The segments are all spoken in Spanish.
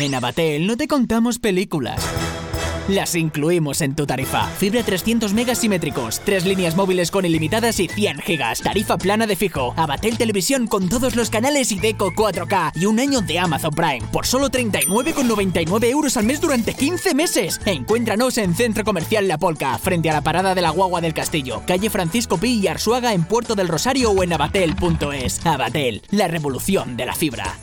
En Abatel no te contamos películas. Las incluimos en tu tarifa. Fibra 300 megas simétricos, tres líneas móviles con ilimitadas y 100 gigas. Tarifa plana de fijo. Abatel Televisión con todos los canales y Deco 4K. Y un año de Amazon Prime. Por solo 39,99 euros al mes durante 15 meses. Encuéntranos en Centro Comercial La Polca, frente a la parada de la Guagua del Castillo. Calle Francisco Pi y Arsuaga en Puerto del Rosario o en abatel.es. Abatel, la revolución de la fibra.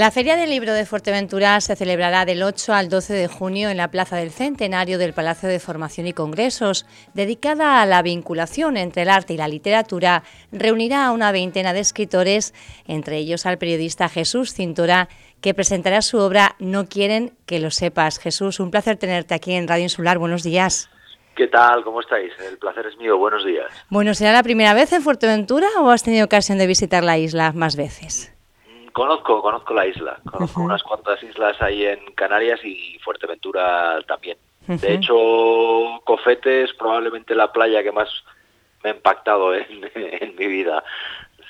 La Feria del Libro de Fuerteventura se celebrará del 8 al 12 de junio en la Plaza del Centenario del Palacio de Formación y Congresos. Dedicada a la vinculación entre el arte y la literatura, reunirá a una veintena de escritores, entre ellos al periodista Jesús Cintura, que presentará su obra No quieren que lo sepas. Jesús, un placer tenerte aquí en Radio Insular. Buenos días. ¿Qué tal? ¿Cómo estáis? El placer es mío. Buenos días. Bueno, ¿será la primera vez en Fuerteventura o has tenido ocasión de visitar la isla más veces? Conozco, conozco la isla. Conozco unas cuantas islas ahí en Canarias y Fuerteventura también. De hecho, Cofete es probablemente la playa que más me ha impactado en, en mi vida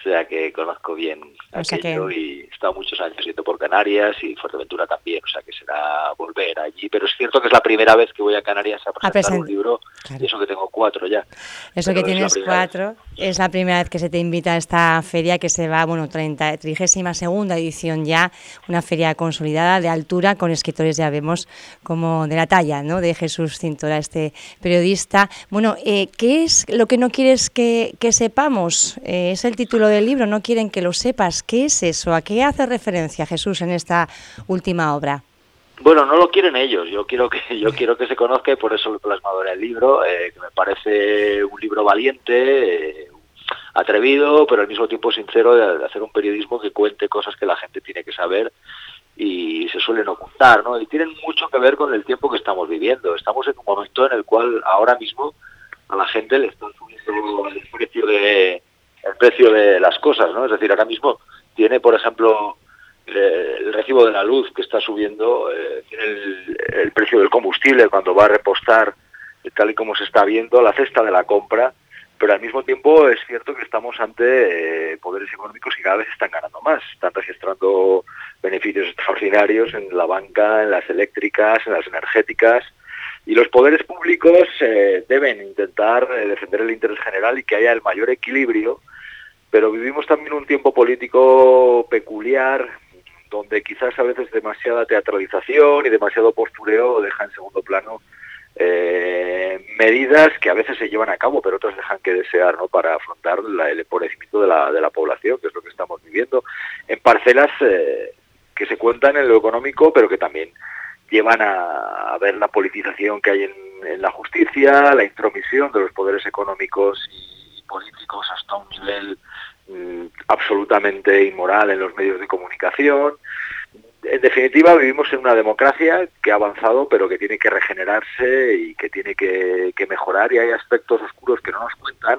sea que conozco bien aquello y he estado muchos años yendo por Canarias y Fuerteventura también, o sea que será volver allí, pero es cierto que es la primera vez que voy a Canarias a presentar un libro, y eso que tengo cuatro ya. Eso que tienes cuatro, es la primera vez que se te invita a esta feria que se va, bueno, 30, 32 segunda edición ya, una feria consolidada de altura con escritores, ya vemos, como de la talla, ¿no?, de Jesús Cintora, este periodista. Bueno, eh, ¿qué es lo que no quieres que, que sepamos? Eh, es el título del libro, no quieren que lo sepas. ¿Qué es eso? ¿A qué hace referencia Jesús en esta última obra? Bueno, no lo quieren ellos. Yo quiero que yo quiero que se conozca y por eso lo he plasmado en el libro, eh, que me parece un libro valiente, eh, atrevido, pero al mismo tiempo sincero de, hacer un periodismo que cuente cosas que la gente tiene que saber y se suelen ocultar, ¿no? Y tienen mucho que ver con el tiempo que estamos viviendo. Estamos en un momento en el cual ahora mismo a la gente le están subiendo el precio de el precio de las cosas, ¿no? Es decir, ahora mismo tiene, por ejemplo, eh, el recibo de la luz que está subiendo, eh, tiene el, precio del combustible cuando va a repostar, tal y como se está viendo, la cesta de la compra, pero al mismo tiempo es cierto que estamos ante eh, poderes económicos que cada vez están ganando más, están registrando beneficios extraordinarios en la banca, en las eléctricas, en las energéticas, y los poderes públicos deben intentar defender el interés general y que haya el mayor equilibrio pero vivimos también un tiempo político peculiar donde quizás a veces demasiada teatralización y demasiado postureo deja en segundo plano eh, medidas que a veces se llevan a cabo, pero otras dejan que desear ¿no? para afrontar el empobrecimiento de la, de la población, que es lo que estamos viviendo, en parcelas eh, que se cuentan en lo económico, pero que también llevan a, ver la politización que hay en, la justicia, la intromisión de los poderes económicos y políticos hasta un nivel Mm, absolutamente inmoral en los medios de comunicación. En definitiva, vivimos en una democracia que ha avanzado, pero que tiene que regenerarse y que tiene que, mejorar. Y hay aspectos oscuros que no nos cuentan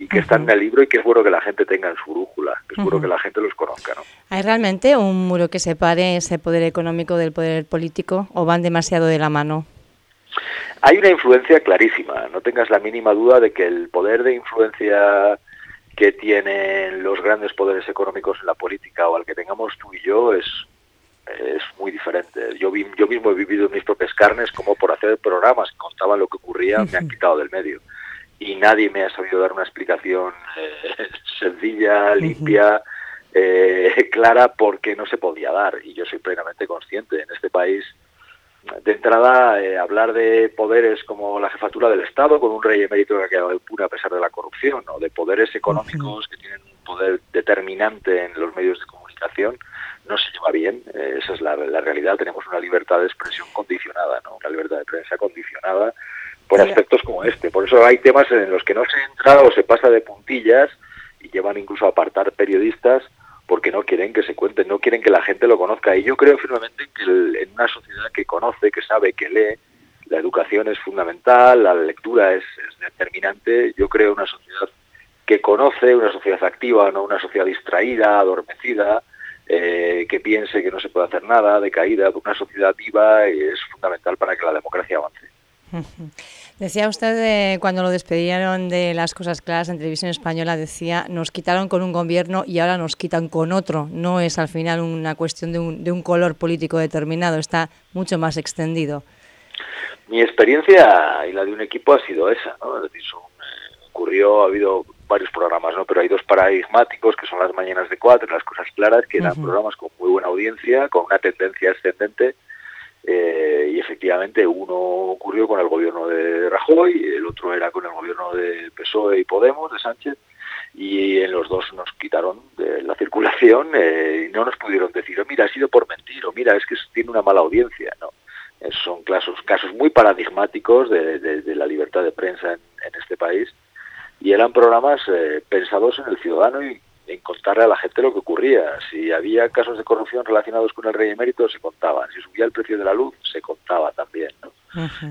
y que están en el libro y que es bueno que la gente tenga en su brújula, que es bueno que la gente los conozca. ¿no? ¿Hay realmente un muro que separe ese poder económico del poder político o van demasiado de la mano? Hay una influencia clarísima, no tengas la mínima duda de que el poder de influencia que tienen los grandes poderes económicos en la política o al que tengamos tú y yo es es muy diferente. Yo, yo mismo he vivido en mis propias carnes como por hacer programas que contaban lo que ocurría me han quitado del medio y nadie me ha sabido dar una explicación eh, sencilla, limpia, eh, clara porque no se podía dar y yo soy plenamente consciente en este país de entrada, eh, hablar de poderes como la jefatura del Estado, con un rey emérito que ha quedado impune a pesar de la corrupción, o de poderes económicos que tienen un poder determinante en los medios de comunicación, no se lleva bien. Eh, esa es la, realidad. Tenemos una libertad de expresión condicionada, ¿no? una libertad de prensa condicionada por aspectos como este. Por eso hay temas en los que no se entra o se pasa de puntillas y llevan incluso a apartar periodistas porque no quieren que se cuente, no quieren que la gente lo conozca. Y yo creo firmemente que en una sociedad que conoce, que sabe, que lee, la educación es fundamental, la lectura es, determinante. Yo creo una sociedad que conoce, una sociedad activa, no una sociedad distraída, adormecida, eh, que piense que no se puede hacer nada, de caída, una sociedad viva es fundamental para que la democracia avance. Decía usted cuando lo despedieron de las cosas claras en televisión española, decía, nos quitaron con un gobierno y ahora nos quitan con otro. No es al final una cuestión de un, de un color político determinado, está mucho más extendido. Mi experiencia y la de un equipo ha sido esa, ¿no? Es decir, eh, ocurrió, ha habido varios programas, ¿no? Pero hay dos paradigmáticos que son las mañanas de cuatro, las cosas claras, que eran programas con muy buena audiencia, con una tendencia ascendente eh, y efectivamente uno ocurrió con el gobierno de Rajoy, el otro era con el gobierno de PSOE y Podemos, de Sánchez, y en los dos nos quitaron de la circulación eh, y no nos pudieron decir, oh, mira, ha sido por mentir, o mira, es que tiene una mala audiencia, ¿no? Eh, son casos, casos muy paradigmáticos de, la libertad de prensa en, este país y eran programas pensados en el ciudadano y en contarle a la gente lo que ocurría. Si había casos de corrupción relacionados con el rey emérito, se contaban. Si subía el precio de la luz, se contaba también.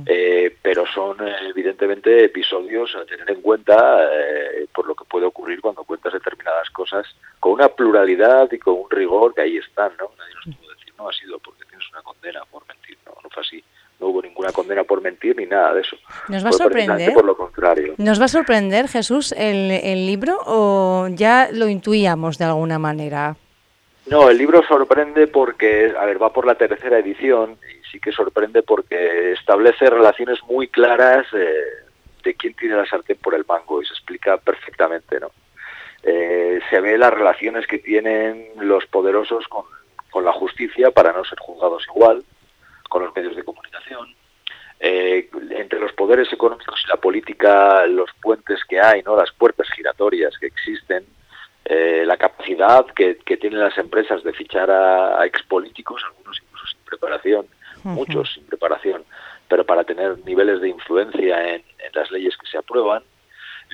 Eh, pero son evidentemente episodios a tener en cuenta eh, por lo que puede ocurrir cuando cuentas determinadas cosas con una pluralidad y con un rigor que ahí están. ¿no? Nadie nos puede decir, no ha sido porque tienes una condena por mentir. No, no fue así no hubo ninguna condena por mentir ni nada de eso. Nos va a sorprender. Por lo contrario. ¿Nos va a sorprender, Jesús, el, el libro o ya lo intuíamos de alguna manera? No, el libro sorprende porque, a ver, va por la tercera edición y sí que sorprende porque establece relaciones muy claras eh, de quién tiene la sartén por el mango y se explica perfectamente, ¿no? Eh, se ve las relaciones que tienen los poderosos con, con la justicia para no ser juzgados igual, con los medios de comunicación, eh, entre los poderes económicos y la política, los puentes que hay, no, las puertas giratorias que existen, eh, la capacidad que, tienen las empresas de fichar a, expolíticos, algunos incluso sin preparación, muchos sin preparación, pero para tener niveles de influencia en las leyes que se aprueban,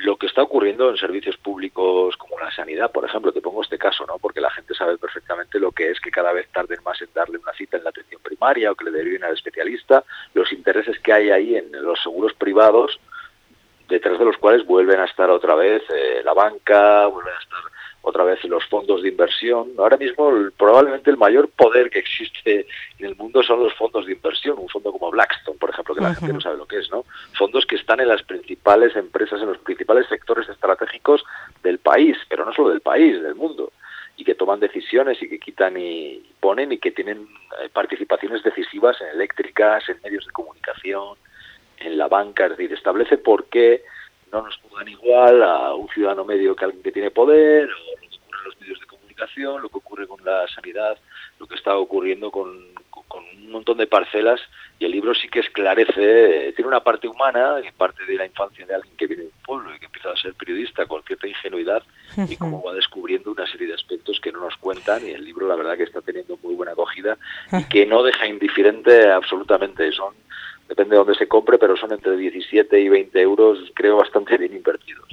lo que está ocurriendo en servicios públicos como la sanidad, por ejemplo, te pongo este caso, ¿no? Porque la gente sabe perfectamente lo que es que cada vez tarden más en darle una cita en la atención primaria o que le deriven al especialista, los intereses que hay ahí en los seguros privados, detrás de los cuales vuelven a estar otra vez eh, la banca, vuelven a estar otra vez los fondos de inversión. Ahora mismo probablemente el mayor poder que existe en el mundo son los fondos de inversión, un fondo como Blackstone, por ejemplo, que la gente no sabe lo que es, ¿no? Fondos que están en las principales empresas, en los principales sectores estratégicos del país, pero no solo del país, del mundo, y que toman decisiones y que quitan y ponen y que tienen eh, participaciones decisivas en eléctricas, en medios de comunicación, en la banca, es decir, establece por qué no nos pongan igual a un ciudadano medio que alguien que tiene poder, o lo que ocurre en los medios de comunicación, lo que ocurre con la sanidad, lo que está ocurriendo con, un montón de parcelas, y el libro sí que esclarece, tiene una parte humana, parte de la infancia de alguien que viene de un pueblo y que empieza a ser periodista con cierta ingenuidad, y cómo va descubriendo una serie de aspectos que no nos cuentan, y el libro la verdad que está teniendo muy buena acogida, y que no deja indiferente absolutamente, son depende de dónde se compre, pero son entre 17 y 20 euros, creo, bastante bien invertidos.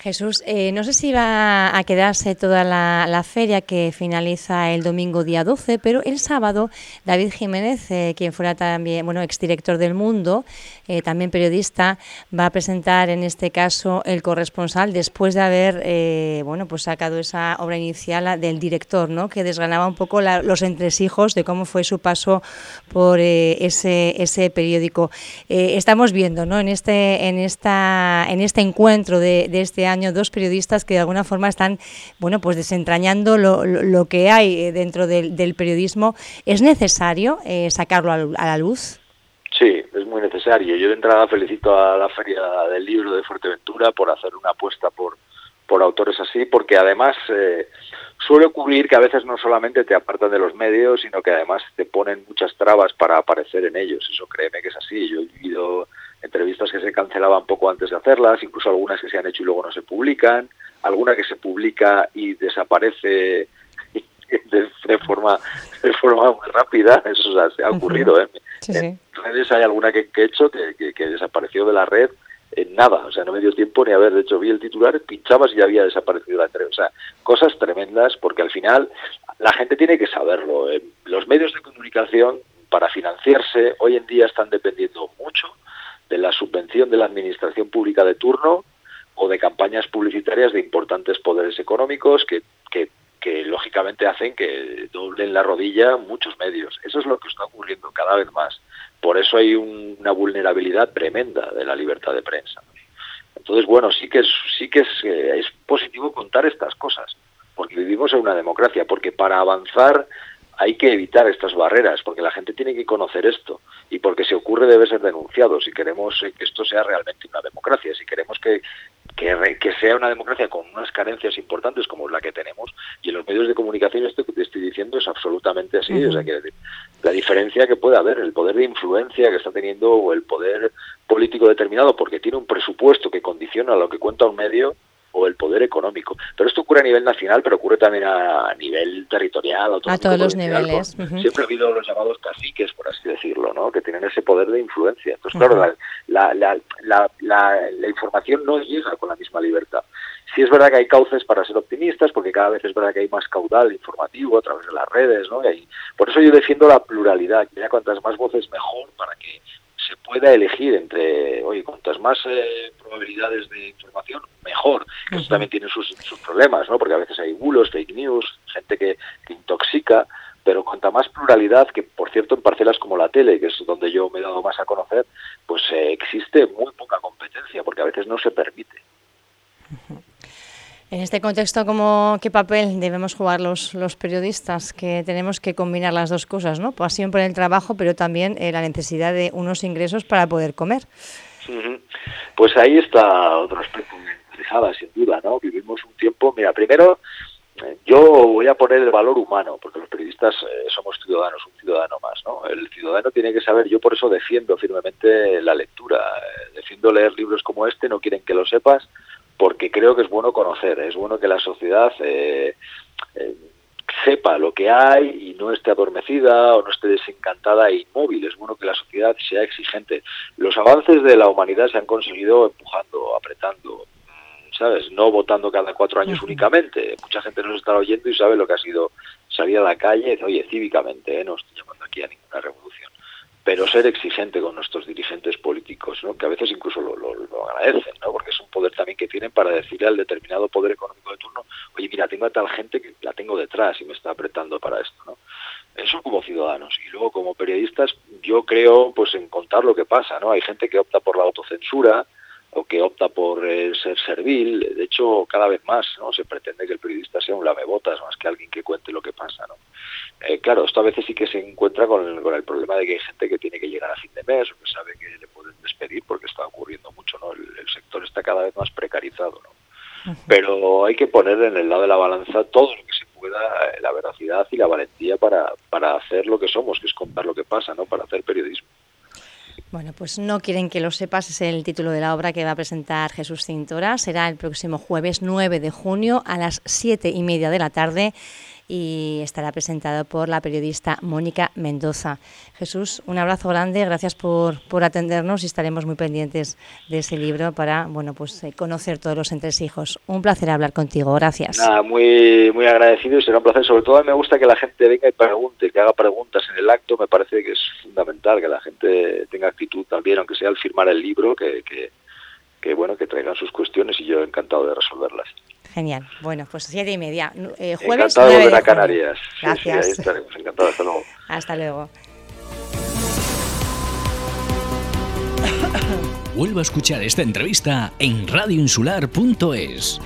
Jesús, eh, no sé si va a quedarse toda la, feria que finaliza el domingo día 12, pero el sábado David Jiménez, eh, quien fuera también, bueno, exdirector del Mundo, eh, también periodista, va a presentar en este caso el corresponsal después de haber, bueno, pues sacado esa obra inicial del director, ¿no? Que desgranaba un poco los entresijos de cómo fue su paso por ese, ese periódico. estamos viendo, ¿no? En este, en esta, en este encuentro de, de este año dos periodistas que de alguna forma están bueno, pues desentrañando lo, lo, que hay eh, dentro del, periodismo. ¿Es necesario eh, sacarlo a, la luz? Sí, muy necesario. Yo de entrada felicito a la Feria del Libro de Fuerteventura por hacer una apuesta por, por autores así, porque además eh, suele ocurrir que a veces no solamente te apartan de los medios, sino que además te ponen muchas trabas para aparecer en ellos. Eso créeme que es así. Yo he vivido entrevistas que se cancelaban poco antes de hacerlas, incluso algunas que se han hecho y luego no se publican, alguna que se publica y desaparece de, forma de forma muy rápida, eso se ha ocurrido. ¿eh? En hay alguna que, he hecho que, desapareció de la red en nada, o sea, no me dio tiempo ni haber, de hecho vi el titular, pinchabas y ya había desaparecido la red, o sea, cosas tremendas porque al final la gente tiene que saberlo. ¿eh? Los medios de comunicación para financiarse hoy en día están dependiendo mucho de la subvención de la administración pública de turno o de campañas publicitarias de importantes poderes económicos que, que lógicamente hacen que doblen la rodilla muchos medios. Eso es lo que está ocurriendo cada vez más. Por eso hay una vulnerabilidad tremenda de la libertad de prensa. Entonces, bueno, sí que es, sí que es, eh, es positivo contar estas cosas, porque vivimos en una democracia, porque para avanzar hay que evitar estas barreras, porque la gente tiene que conocer esto y porque si ocurre debe ser denunciado si queremos eh, que esto sea realmente una democracia, si queremos que, que, sea una democracia con unas carencias importantes como la que tenemos y en los medios de comunicación esto que te estoy diciendo es absolutamente así, o sea que la diferencia que puede haber, el poder de influencia que está teniendo o el poder político determinado porque tiene un presupuesto que condiciona lo que cuenta un medio o el poder económico. Pero esto ocurre a nivel nacional, pero ocurre también a, nivel territorial. A todos los niveles. Siempre ha habido los llamados caciques, por así decirlo, ¿no? que tienen ese poder de influencia. Entonces, claro, la, la, la, información no llega con la misma libertad. Sí es verdad que hay cauces para ser optimistas, porque cada vez es verdad que hay más caudal informativo a través de las redes, ¿no? Y por eso yo defiendo la pluralidad, que haya cuantas más voces mejor para que se pueda elegir entre, oye, cuantas más eh, probabilidades de información, mejor. Eso también tiene sus, sus, problemas, ¿no? Porque a veces hay bulos, fake news, gente que, intoxica, pero cuanta más pluralidad, que por cierto en parcelas como la tele, que es donde yo me he dado más a conocer, pues eh, existe muy poca competencia, porque a veces no se permite. En este contexto, ¿cómo, ¿qué papel debemos jugar los, los periodistas? Que tenemos que combinar las dos cosas, ¿no? Pasión por el trabajo, pero también eh, la necesidad de unos ingresos para poder comer. Pues ahí está otro aspecto interesada, sin duda, ¿no? Vivimos un tiempo, mira, primero eh, yo voy a poner el valor humano, porque los periodistas eh, somos ciudadanos, un ciudadano más, ¿no? El ciudadano tiene que saber, yo por eso defiendo firmemente la lectura, defiendo leer libros como este, no quieren que lo sepas, porque creo que es bueno conocer, es bueno que la sociedad eh, eh, sepa lo que hay y no esté adormecida o no esté desencantada e inmóvil. Es bueno que la sociedad sea exigente. Los avances de la humanidad se han conseguido empujando, apretando, ¿sabes? No votando cada cuatro años únicamente. Mucha gente nos está oyendo y sabe lo que ha sido salir a la calle, oye, cívicamente, ¿eh? no estoy llamando aquí a ninguna revolución pero ser exigente con nuestros dirigentes políticos, ¿no? que a veces incluso lo, agradecen, ¿no? porque es un poder también que tienen para decirle al determinado poder económico de turno, oye, mira, tengo a tal gente que la tengo detrás y me está apretando para esto. ¿no? Eso como ciudadanos. Y luego como periodistas, yo creo pues en contar lo que pasa. ¿no? Hay gente que opta por la autocensura, o que opta por eh, ser servil. De hecho, cada vez más no se pretende que el periodista sea un lamebotas más que alguien que cuente lo que pasa. ¿no? Eh, claro, esto a veces sí que se encuentra con el, con el, problema de que hay gente que tiene que llegar a fin de mes o que sabe que le pueden despedir porque está ocurriendo mucho. ¿no? El, sector está cada vez más precarizado. ¿no? Pero hay que poner en el lado de la balanza todo lo que se pueda, eh, la veracidad y la valentía para, para hacer lo que somos, que es contar lo que pasa, ¿no? para hacer periodismo. Bueno, pues no quieren que lo sepas, es el título de la obra que va a presentar Jesús Cintora. Será el próximo jueves 9 de junio a las 7 y media de la tarde y estará presentado por la periodista Mónica Mendoza. Jesús, un abrazo grande, gracias por, por atendernos y estaremos muy pendientes de ese libro para bueno pues eh, conocer todos los entresijos. Un placer hablar contigo, gracias. Nada, muy, muy agradecido y será un placer. Sobre todo me gusta que la gente venga y pregunte, que haga preguntas en el acto, me parece que es fundamental que la gente tenga actitud también, aunque sea al firmar el libro, que, que, que bueno, que traigan sus cuestiones y yo encantado de resolverlas. Genial. Bueno, pues siete y media. Eh, jueves Encantado de volver a Canarias. Gracias. ahí estaremos. Encantado. Hasta luego. Hasta luego. Vuelvo a escuchar esta entrevista en radioinsular.es.